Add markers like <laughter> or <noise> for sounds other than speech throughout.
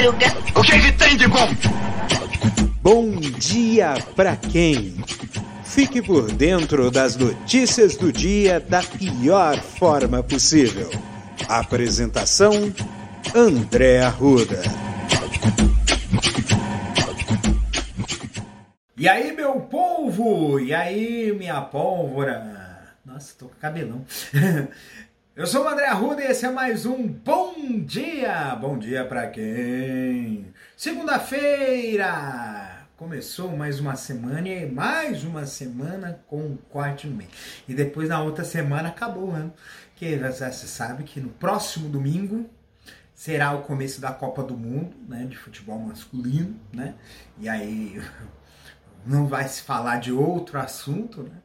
madruga. O que, que tem de bom? Bom dia pra quem? Fique por dentro das notícias do dia da pior forma possível. Apresentação: André Arruda. E aí, meu polvo? E aí, minha pólvora? Nossa, tô com cabelão. <laughs> Eu sou o André Arruda e esse é mais um Bom Dia! Bom dia pra quem? Segunda-feira! Começou mais uma semana e mais uma semana com um corte no meio. E depois na outra semana acabou o ano. Que você sabe que no próximo domingo será o começo da Copa do Mundo, né? De futebol masculino, né? E aí <laughs> não vai se falar de outro assunto, né?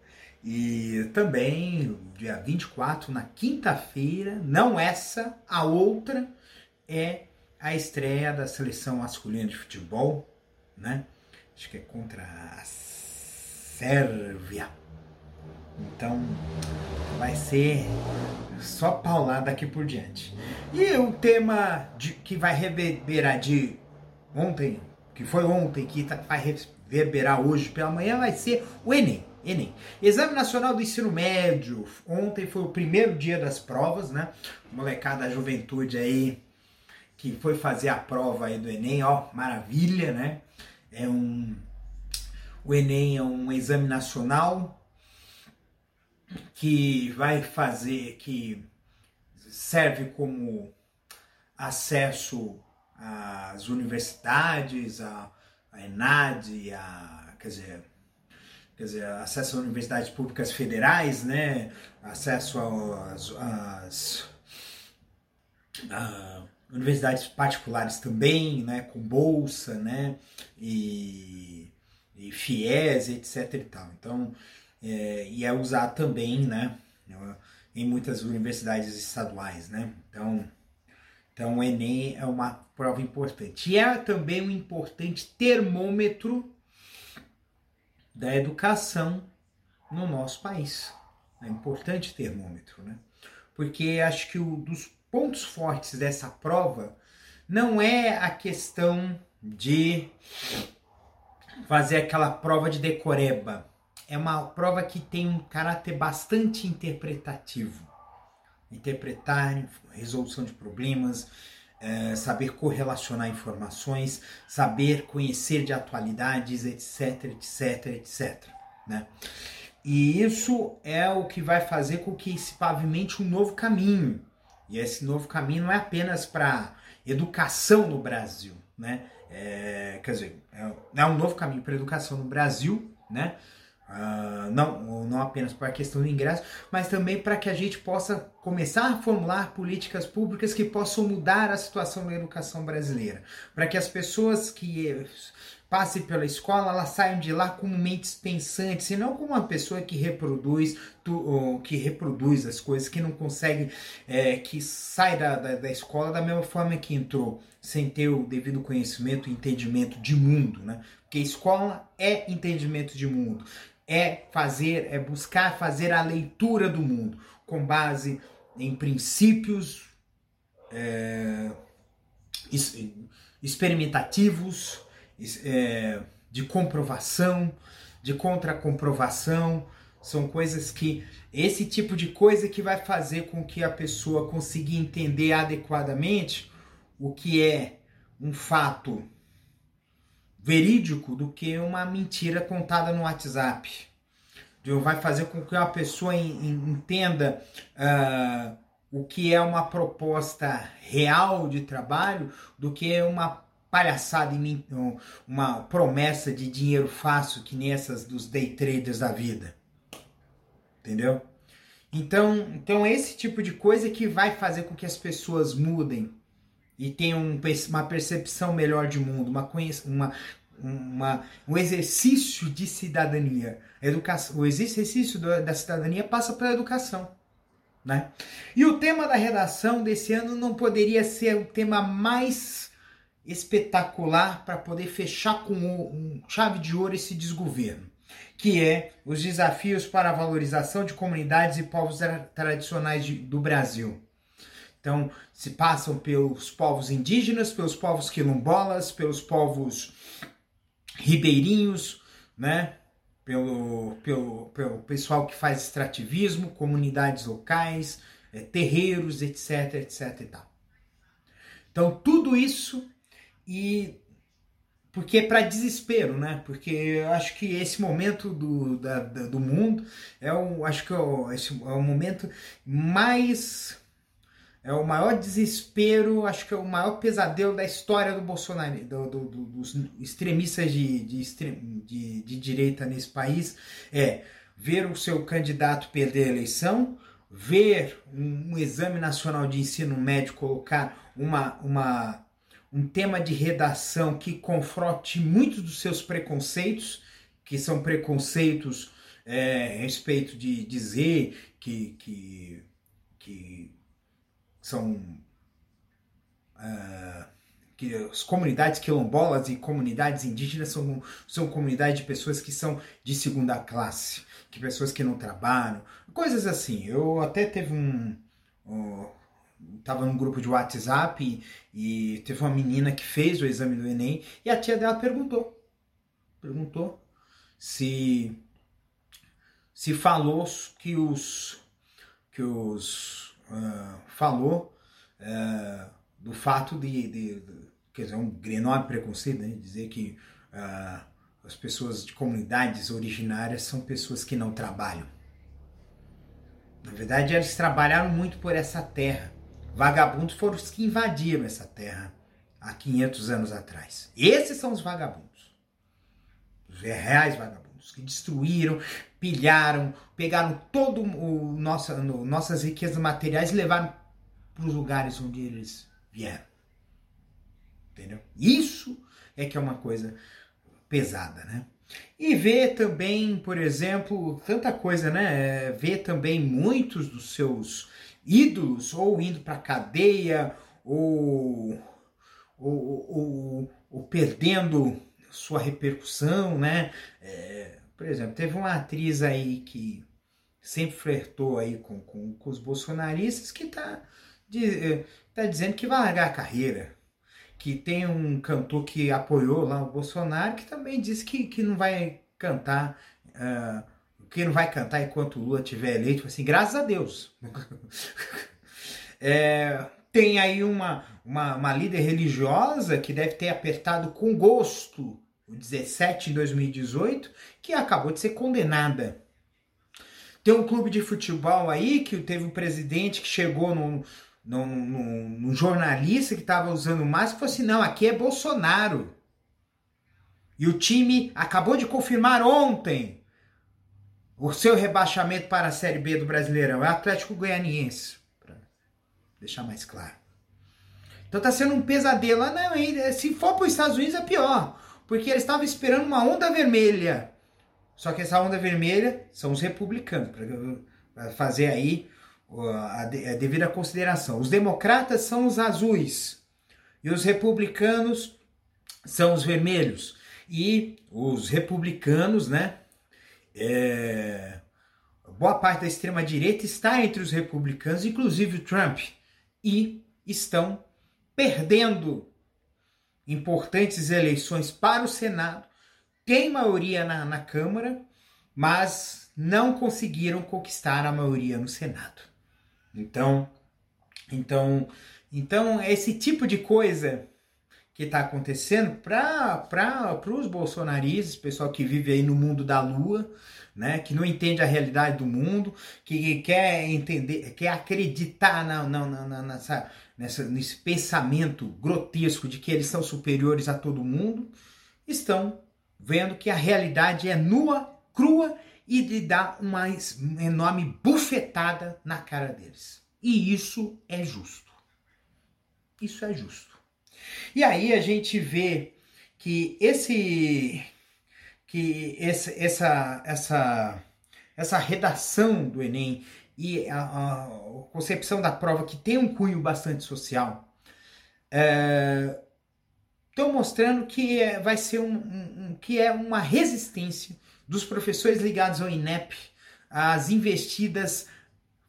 E também, dia 24, na quinta-feira, não essa, a outra, é a estreia da seleção masculina de futebol, né? Acho que é contra a Sérvia. Então, vai ser só paulada daqui por diante. E o tema de, que vai reverberar de ontem, que foi ontem, que tá, vai reverberar hoje pela manhã, vai ser o Enem. Enem. Exame Nacional do Ensino Médio. Ontem foi o primeiro dia das provas, né? Molecada da juventude aí que foi fazer a prova aí do Enem, ó, maravilha, né? É um o Enem é um exame nacional que vai fazer que serve como acesso às universidades, a, a ENAD, a, quer dizer, quer dizer, acesso a universidades públicas federais, né? Acesso às, universidades particulares também, né? Com bolsa, né? E, e FIES, etc e tal. Então, é, e é usado também, né? Em muitas universidades estaduais, né? Então, então o Enem é uma prova importante. E é também um importante termômetro da educação no nosso país. É importante termômetro, né? Porque acho que um dos pontos fortes dessa prova não é a questão de fazer aquela prova de decoreba. É uma prova que tem um caráter bastante interpretativo. Interpretar, resolução de problemas, é, saber correlacionar informações, saber conhecer de atualidades, etc, etc, etc. Né? E isso é o que vai fazer com que se pavimente um novo caminho. E esse novo caminho não é apenas para educação no Brasil, né? É, quer dizer, é, é um novo caminho para educação no Brasil, né? Uh, não, não apenas para a questão do ingresso, mas também para que a gente possa começar a formular políticas públicas que possam mudar a situação da educação brasileira. Para que as pessoas que passem pela escola, elas saiam de lá como mentes pensantes, e não como uma pessoa que reproduz, tu, que reproduz as coisas, que não consegue, é, que sai da, da, da, escola da mesma forma que entrou, sem ter o devido conhecimento e entendimento de mundo, né? Porque escola é entendimento de mundo é fazer, é buscar fazer a leitura do mundo com base em princípios é, experimentativos, é, de comprovação, de contracomprovação. São coisas que. Esse tipo de coisa que vai fazer com que a pessoa consiga entender adequadamente o que é um fato verídico do que uma mentira contada no WhatsApp. Vai fazer com que a pessoa entenda uh, o que é uma proposta real de trabalho do que uma palhaçada, uma promessa de dinheiro fácil que nem essas dos day traders da vida. Entendeu? Então, então esse tipo de coisa que vai fazer com que as pessoas mudem e tenham uma percepção melhor de mundo, uma, uma, uma, um exercício de cidadania. Educação, o exercício da cidadania passa pela educação. Né? E o tema da redação desse ano não poderia ser o tema mais espetacular para poder fechar com um, chave de ouro esse desgoverno, que é os desafios para a valorização de comunidades e povos tradicionais de, do Brasil. Então, se passam pelos povos indígenas, pelos povos quilombolas, pelos povos ribeirinhos, né? Pelo, pelo, pelo pessoal que faz extrativismo, comunidades locais, é, terreiros, etc, etc e tal. Então, tudo isso e porque é para desespero, né? Porque eu acho que esse momento do, da, do mundo é o, acho que é o, esse é o momento mais é o maior desespero, acho que é o maior pesadelo da história do Bolsonaro, do, do, do, dos extremistas de, de, de, de direita nesse país, é ver o seu candidato perder a eleição, ver um, um exame nacional de ensino médio colocar uma, uma, um tema de redação que confronte muitos dos seus preconceitos, que são preconceitos é, a respeito de dizer que, que, que são uh, que as comunidades quilombolas e comunidades indígenas são, são comunidades de pessoas que são de segunda classe, que pessoas que não trabalham, coisas assim. Eu até teve um, um tava num grupo de WhatsApp e, e, teve uma menina que fez o exame do Enem e a tia dela perguntou, perguntou se se falou que os que os uh, falou uh, do fato de, de, de, quer dizer, um enorme preconceito, né? dizer que uh, as pessoas de comunidades originárias são pessoas que não trabalham. Na verdade, eles trabalharam muito por essa terra. Vagabundos foram os que invadiram essa terra há 500 anos atrás. Esses são os vagabundos. Os reais vagabundos que destruíram, pilharam, pegaram todo o nossa, no, nossas riquezas materiais e levaram para os lugares onde eles vieram. Entendeu? Isso é que é uma coisa pesada, né? E ver também, por exemplo, tanta coisa, né? Ver também muitos dos seus ídolos ou indo para cadeia ou, ou, ou, ou, perdendo sua repercussão, né? É, por exemplo, teve uma atriz aí que sempre flertou aí com, com, com os bolsonaristas que tá, de, eh, tá dizendo que vai largar a carreira. Que tem um cantor que apoiou lá o Bolsonaro que também disse que, que não vai cantar. Uh, que não vai cantar enquanto o Lula estiver eleito, assim, graças a Deus. <laughs> é, tem aí uma, uma, uma líder religiosa que deve ter apertado com gosto 17 em 2018, que acabou de ser condenada. Tem um clube de futebol aí que teve um presidente que chegou num, num, num, num jornalista que estava usando máscara e falou assim: não, aqui é Bolsonaro. E o time acabou de confirmar ontem o seu rebaixamento para a Série B do Brasileirão. É Atlético Goianiense, para deixar mais claro. Então tá sendo um pesadelo. Ah, não, se for para os Estados Unidos é pior porque eles estavam esperando uma onda vermelha. Só que essa onda vermelha são os republicanos, para fazer aí a devida consideração. Os democratas são os azuis e os republicanos são os vermelhos. E os republicanos, né? É, boa parte da extrema-direita está entre os republicanos, inclusive o Trump, e estão perdendo importantes eleições para o Senado, tem maioria na, na Câmara, mas não conseguiram conquistar a maioria no Senado. Então, então, então esse tipo de coisa que está acontecendo para os bolsonaristas, pessoal que vive aí no mundo da lua, né, que não entende a realidade do mundo, que quer entender, quer acreditar na, na, na, nessa, nessa, nesse pensamento grotesco de que eles são superiores a todo mundo, estão vendo que a realidade é nua, crua e lhe dá uma enorme bufetada na cara deles. E isso é justo. Isso é justo. E aí a gente vê que esse que esse, essa essa essa redação do Enem e a, a, concepção da prova que tem um cunho bastante social, estão é, mostrando que é, vai ser um, um, um, que é uma resistência dos professores ligados ao INEP às investidas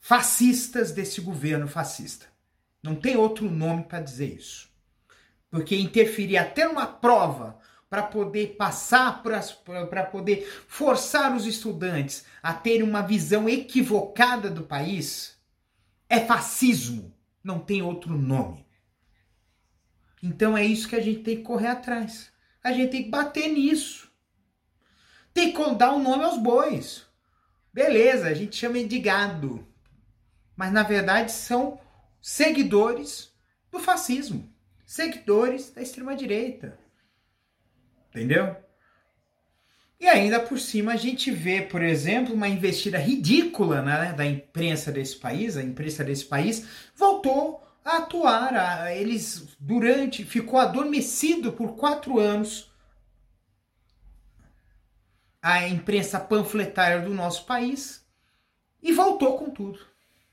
fascistas desse governo fascista. Não tem outro nome para dizer isso. Porque interferir até numa prova para poder passar, para poder forçar os estudantes a terem uma visão equivocada do país, é fascismo. Não tem outro nome. Então é isso que a gente tem que correr atrás. A gente tem que bater nisso. Tem que dar um nome aos bois. Beleza, a gente chama de gado. Mas na verdade são seguidores do fascismo, seguidores da extrema direita. Entendeu? E ainda por cima a gente vê, por exemplo, uma investida ridícula né, da imprensa desse país, a imprensa desse país voltou a atuar. A, eles durante ficou adormecido por quatro anos a imprensa panfletária do nosso país e voltou com tudo,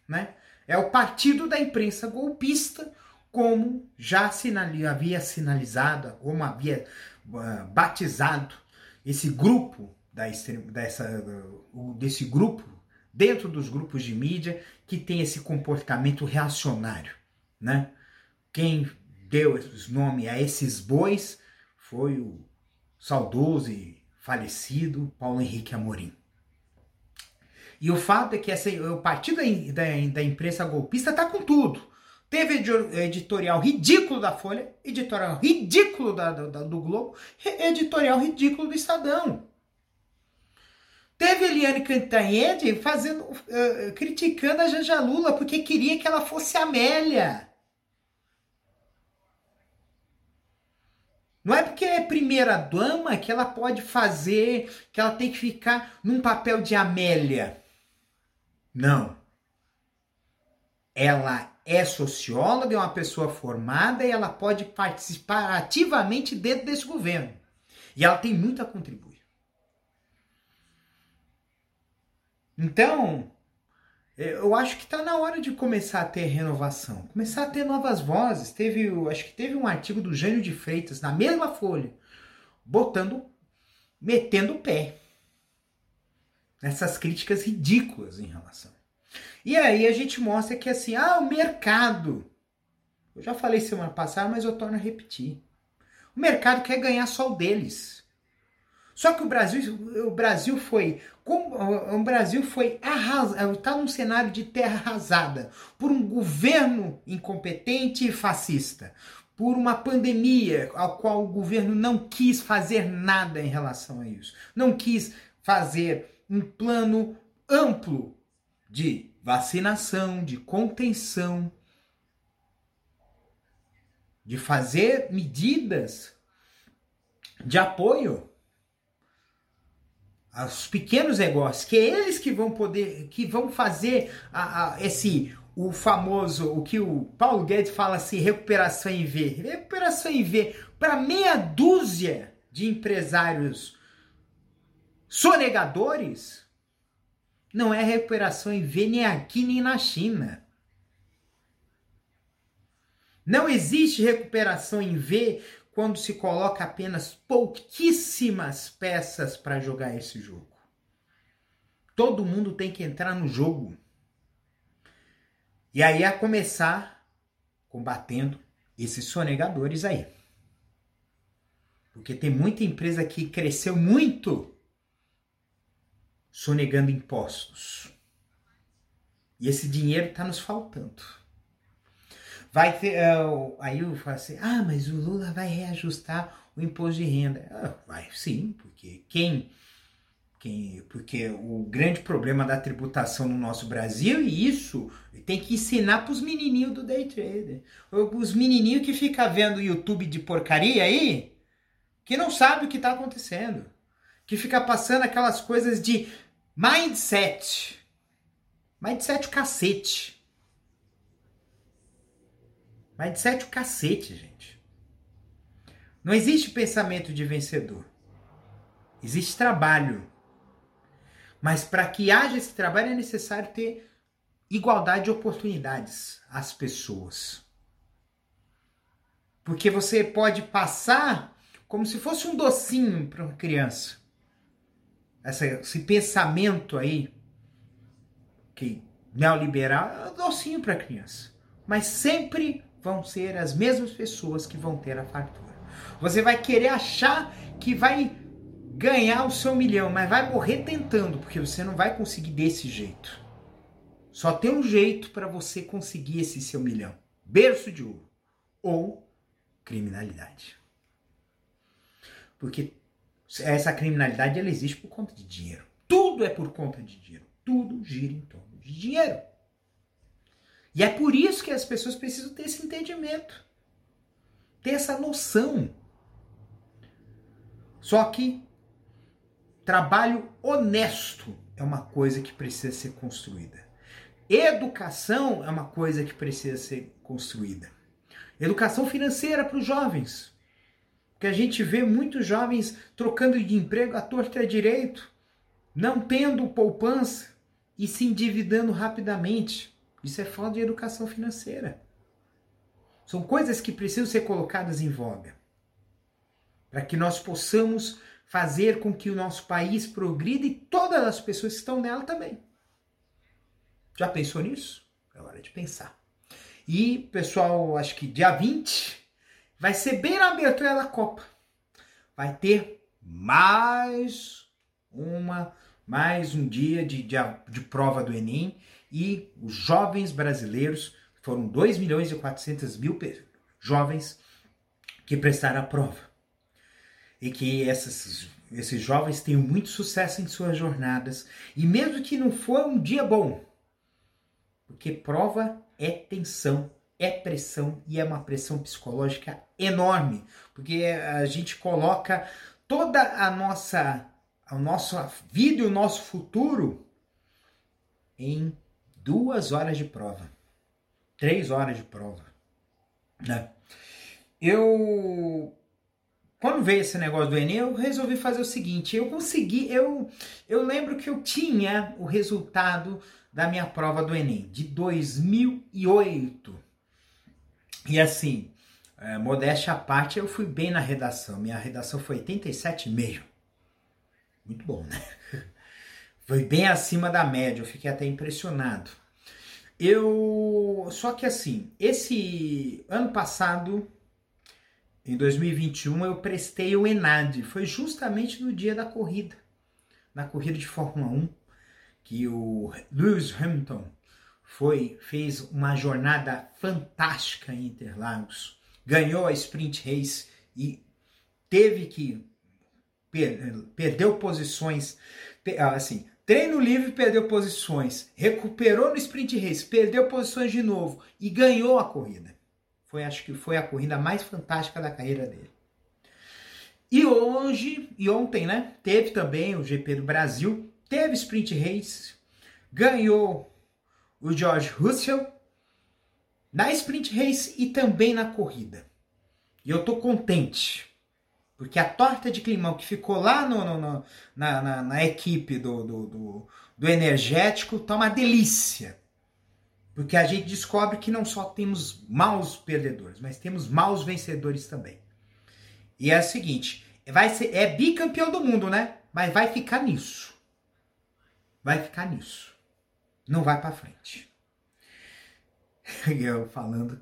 né? É o partido da imprensa golpista, como já sinali, havia sinalizado, como havia batizado esse grupo da, dessa, desse grupo dentro dos grupos de mídia que tem esse comportamento reacionário, né? Quem deu esse nome a esses bois foi o saudoso e falecido Paulo Henrique Amorim. E o fato é que essa, o partido da, da, da imprensa golpista está com tudo. Teve editorial ridículo da Folha, editorial ridículo da, da, do Globo, editorial ridículo do Estadão. Teve Eliane Cantanhede fazendo, uh, criticando a Janja Lula porque queria que ela fosse Amélia. Não é porque é primeira dama que ela pode fazer, que ela tem que ficar num papel de Amélia. Não. Ela é socióloga, é uma pessoa formada e ela pode participar ativamente dentro desse governo. E ela tem muito a contribuir. Então, eu acho que está na hora de começar a ter renovação, começar a ter novas vozes. Teve, acho que teve um artigo do Jânio de Freitas na mesma folha, botando, metendo o pé nessas críticas ridículas em relação. E aí a gente mostra que assim, ah, o mercado. Eu já falei semana passada, mas eu torno a repetir. O mercado quer ganhar só o deles. Só que o Brasil, o Brasil foi, o Brasil foi arrasado, está num cenário de terra arrasada por um governo incompetente e fascista, por uma pandemia ao qual o governo não quis fazer nada em relação a isso, não quis fazer um plano amplo de vacinação, de contenção, de fazer medidas de apoio aos pequenos negócios, que é eles que vão poder, que vão fazer a, a, esse o famoso, o que o Paulo Guedes fala assim, recuperação em V. Recuperação em V para meia dúzia de empresários sonegadores não é recuperação em V nem aqui nem na China. Não existe recuperação em V quando se coloca apenas pouquíssimas peças para jogar esse jogo. Todo mundo tem que entrar no jogo. E aí a começar combatendo esses sonegadores aí. Porque tem muita empresa que cresceu muito sonegando impostos. E esse dinheiro está nos faltando. Vai ter. Uh, aí eu falo assim: ah, mas o Lula vai reajustar o imposto de renda. Ah, vai sim, porque quem. Porque o grande problema da tributação no nosso Brasil, e isso tem que ensinar para os menininhos do day trader. Os menininhos que ficam vendo YouTube de porcaria aí, que não sabe o que está acontecendo. Que fica passando aquelas coisas de mindset. Mindset o cacete. Mindset o cacete, gente. Não existe pensamento de vencedor. Existe trabalho. Mas para que haja esse trabalho é necessário ter igualdade de oportunidades às pessoas. Porque você pode passar como se fosse um docinho para uma criança. Essa, esse pensamento aí que neoliberal é docinho para criança. mas sempre vão ser as mesmas pessoas que vão ter a fartura. Você vai querer achar que vai ganhar o seu milhão, mas vai morrer tentando, porque você não vai conseguir desse jeito. Só tem um jeito para você conseguir esse seu milhão: berço de ouro ou criminalidade. Porque essa criminalidade ela existe por conta de dinheiro. Tudo é por conta de dinheiro. Tudo gira em torno de dinheiro. E é por isso que as pessoas precisam ter esse entendimento, ter essa noção. Só que trabalho honesto é uma coisa que precisa ser construída. Educação é uma coisa que precisa ser construída. Educação financeira para os jovens. Porque a gente vê muitos jovens trocando de emprego à torta e direito, não tendo poupança e se endividando rapidamente. Isso é falta de educação financeira. São coisas que precisam ser colocadas em voga para que nós possamos fazer com que o nosso país progrida e todas as pessoas que estão nela também. Já pensou nisso? É hora de pensar. E, pessoal, acho que dia 20 vai ser bem na abertura da Copa. Vai ter mais uma, mais um dia de, de, de prova do Enem e os jovens brasileiros, foram 2 milhões e 400 mil jovens que prestaram a prova. E que essas, esses jovens tenham muito sucesso em suas jornadas. E mesmo que não for um dia bom, porque prova é tensão, é pressão e é uma pressão psicológica enorme, porque a gente coloca toda a nossa a nossa vida e o nosso futuro em duas horas de prova, três horas de prova. Né? Eu quando veio esse negócio do Enem, eu resolvi fazer o seguinte: eu consegui, eu, eu lembro que eu tinha o resultado da minha prova do Enem, de 2008. E assim, é, modéstia à parte, eu fui bem na redação. Minha redação foi 87,5. Muito bom, né? <laughs> Foi bem acima da média, eu fiquei até impressionado. Eu. Só que assim, esse ano passado, em 2021, eu prestei o ENAD. Foi justamente no dia da corrida, na corrida de Fórmula 1 que o Lewis Hamilton foi fez uma jornada fantástica em Interlagos, ganhou a sprint race e teve que per, perdeu posições, assim, treino livre perdeu posições, recuperou no sprint race, perdeu posições de novo e ganhou a corrida. Foi acho que foi a corrida mais fantástica da carreira dele. E hoje e ontem, né, teve também o GP do Brasil, teve sprint race, ganhou o George Russell na sprint race e também na corrida. E eu tô contente, porque a torta de climão que ficou lá no, no, no na, na, na, equipe do, do, do, do energético tá uma delícia. Porque a gente descobre que não só temos maus perdedores, mas temos maus vencedores também. E é o seguinte, vai ser, é bicampeão do mundo, né? Mas vai ficar nisso vai ficar nisso. Não vai para frente. <laughs> Eu falando,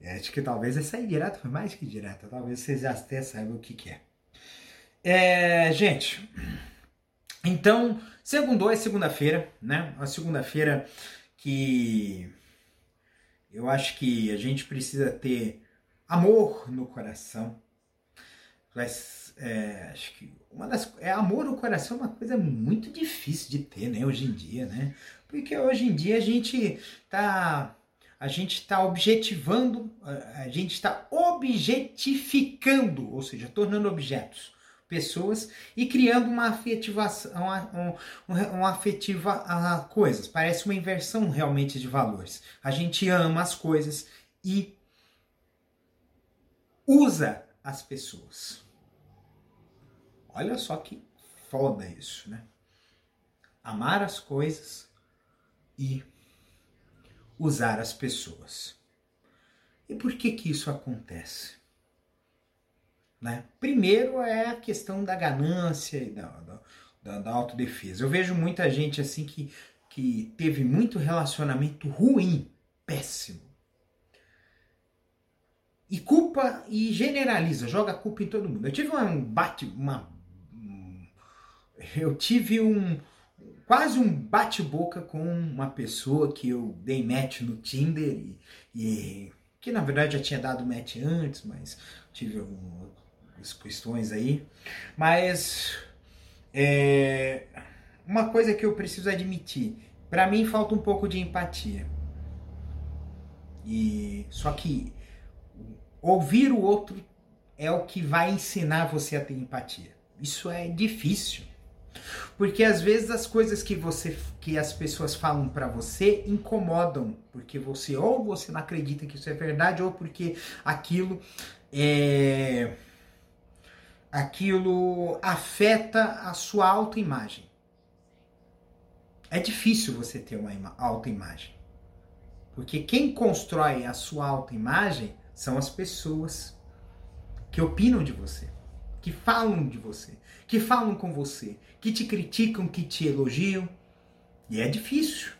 acho que talvez essa aí direta foi mais que direta. Talvez vocês até saibam o que, que é. é. Gente, então, segundou é segunda-feira, né? Uma segunda-feira que eu acho que a gente precisa ter amor no coração. Mas, é, acho que uma das é amor no coração é uma coisa muito difícil de ter, né, hoje em dia, né? Porque hoje em dia a gente tá a gente está objetivando, a gente está objetificando, ou seja, tornando objetos pessoas e criando uma afetivação, uma, uma afetiva a coisas. Parece uma inversão realmente de valores. A gente ama as coisas e usa as pessoas. Olha só que foda isso, né? Amar as coisas e usar as pessoas. E por que que isso acontece? Né? Primeiro é a questão da ganância e da, da, da autodefesa. Eu vejo muita gente assim que, que teve muito relacionamento ruim, péssimo, e culpa e generaliza, joga culpa em todo mundo. Eu tive um bate, uma, eu tive um quase um bate-boca com uma pessoa que eu dei match no Tinder e, e que na verdade já tinha dado match antes, mas tive algumas questões aí. Mas é, uma coisa que eu preciso admitir, para mim falta um pouco de empatia. E só que ouvir o outro é o que vai ensinar você a ter empatia. Isso é difícil. Porque às vezes as coisas que você que as pessoas falam para você incomodam, porque você ou você não acredita que isso é verdade ou porque aquilo é aquilo afeta a sua autoimagem. É difícil você ter uma autoimagem. Porque quem constrói a sua autoimagem são as pessoas que opinam de você, que falam de você, que falam com você, que te criticam, que te elogiam. E é difícil.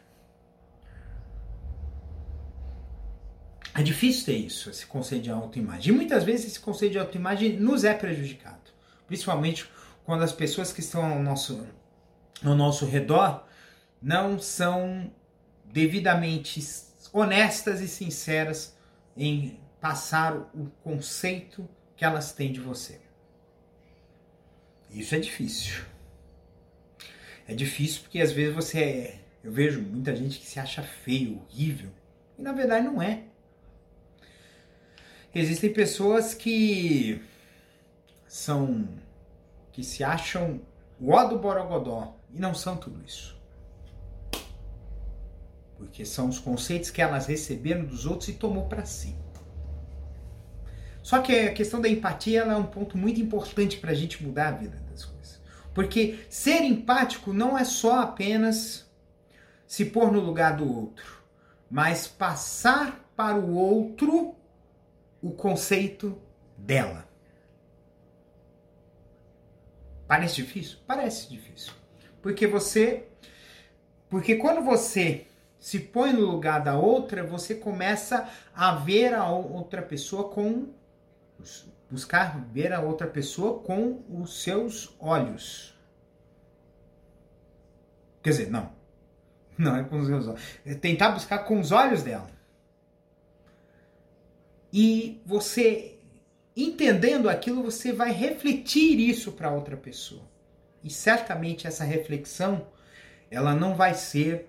É difícil ter isso, esse conceito de autoimagem. E muitas vezes esse conceito de autoimagem nos é prejudicado. Principalmente quando as pessoas que estão ao nosso, ao nosso redor não são devidamente honestas e sinceras em passar o conceito que elas têm de você. Isso é difícil. É difícil porque às vezes você é. Eu vejo muita gente que se acha feio, horrível, e na verdade não é. Existem pessoas que são. que se acham o ó do Borogodó e não são tudo isso. Porque são os conceitos que elas receberam dos outros e tomou para si. Só que a questão da empatia é um ponto muito importante para a gente mudar a vida das coisas. Porque ser empático não é só apenas se pôr no lugar do outro, mas passar para o outro o conceito dela. Parece difícil? Parece difícil. Porque você. Porque quando você se põe no lugar da outra, você começa a ver a outra pessoa com buscar ver a outra pessoa com os seus olhos. Quer dizer, não. <laughs> Não é com os seus olhos. É tentar buscar com os olhos dela. E você, entendendo aquilo, você vai refletir isso para outra pessoa. E certamente essa reflexão, ela não vai ser,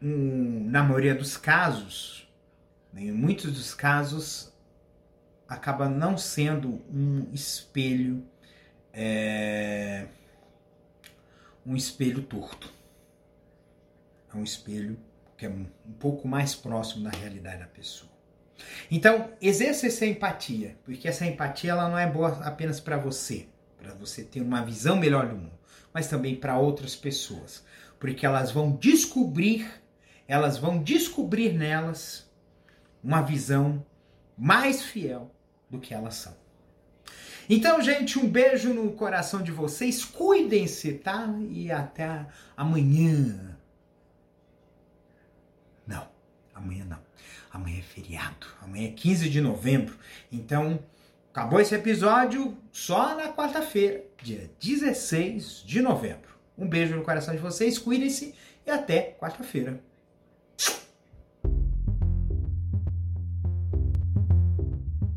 um, na maioria dos casos, em muitos dos casos, acaba não sendo um espelho é, um espelho torto. É um espelho que é um, pouco mais próximo da realidade da pessoa. Então, exerça essa empatia, porque essa empatia ela não é boa apenas para você, para você ter uma visão melhor do mundo, mas também para outras pessoas, porque elas vão descobrir, elas vão descobrir nelas uma visão mais fiel do que elas são. Então, gente, um beijo no coração de vocês. Cuidem-se, tá? E até amanhã. Não, amanhã não. Amanhã é feriado. Amanhã é 15 de novembro. Então, acabou esse episódio só na quarta-feira, dia 16 de novembro. Um beijo no coração de vocês. Cuidem-se e até quarta-feira.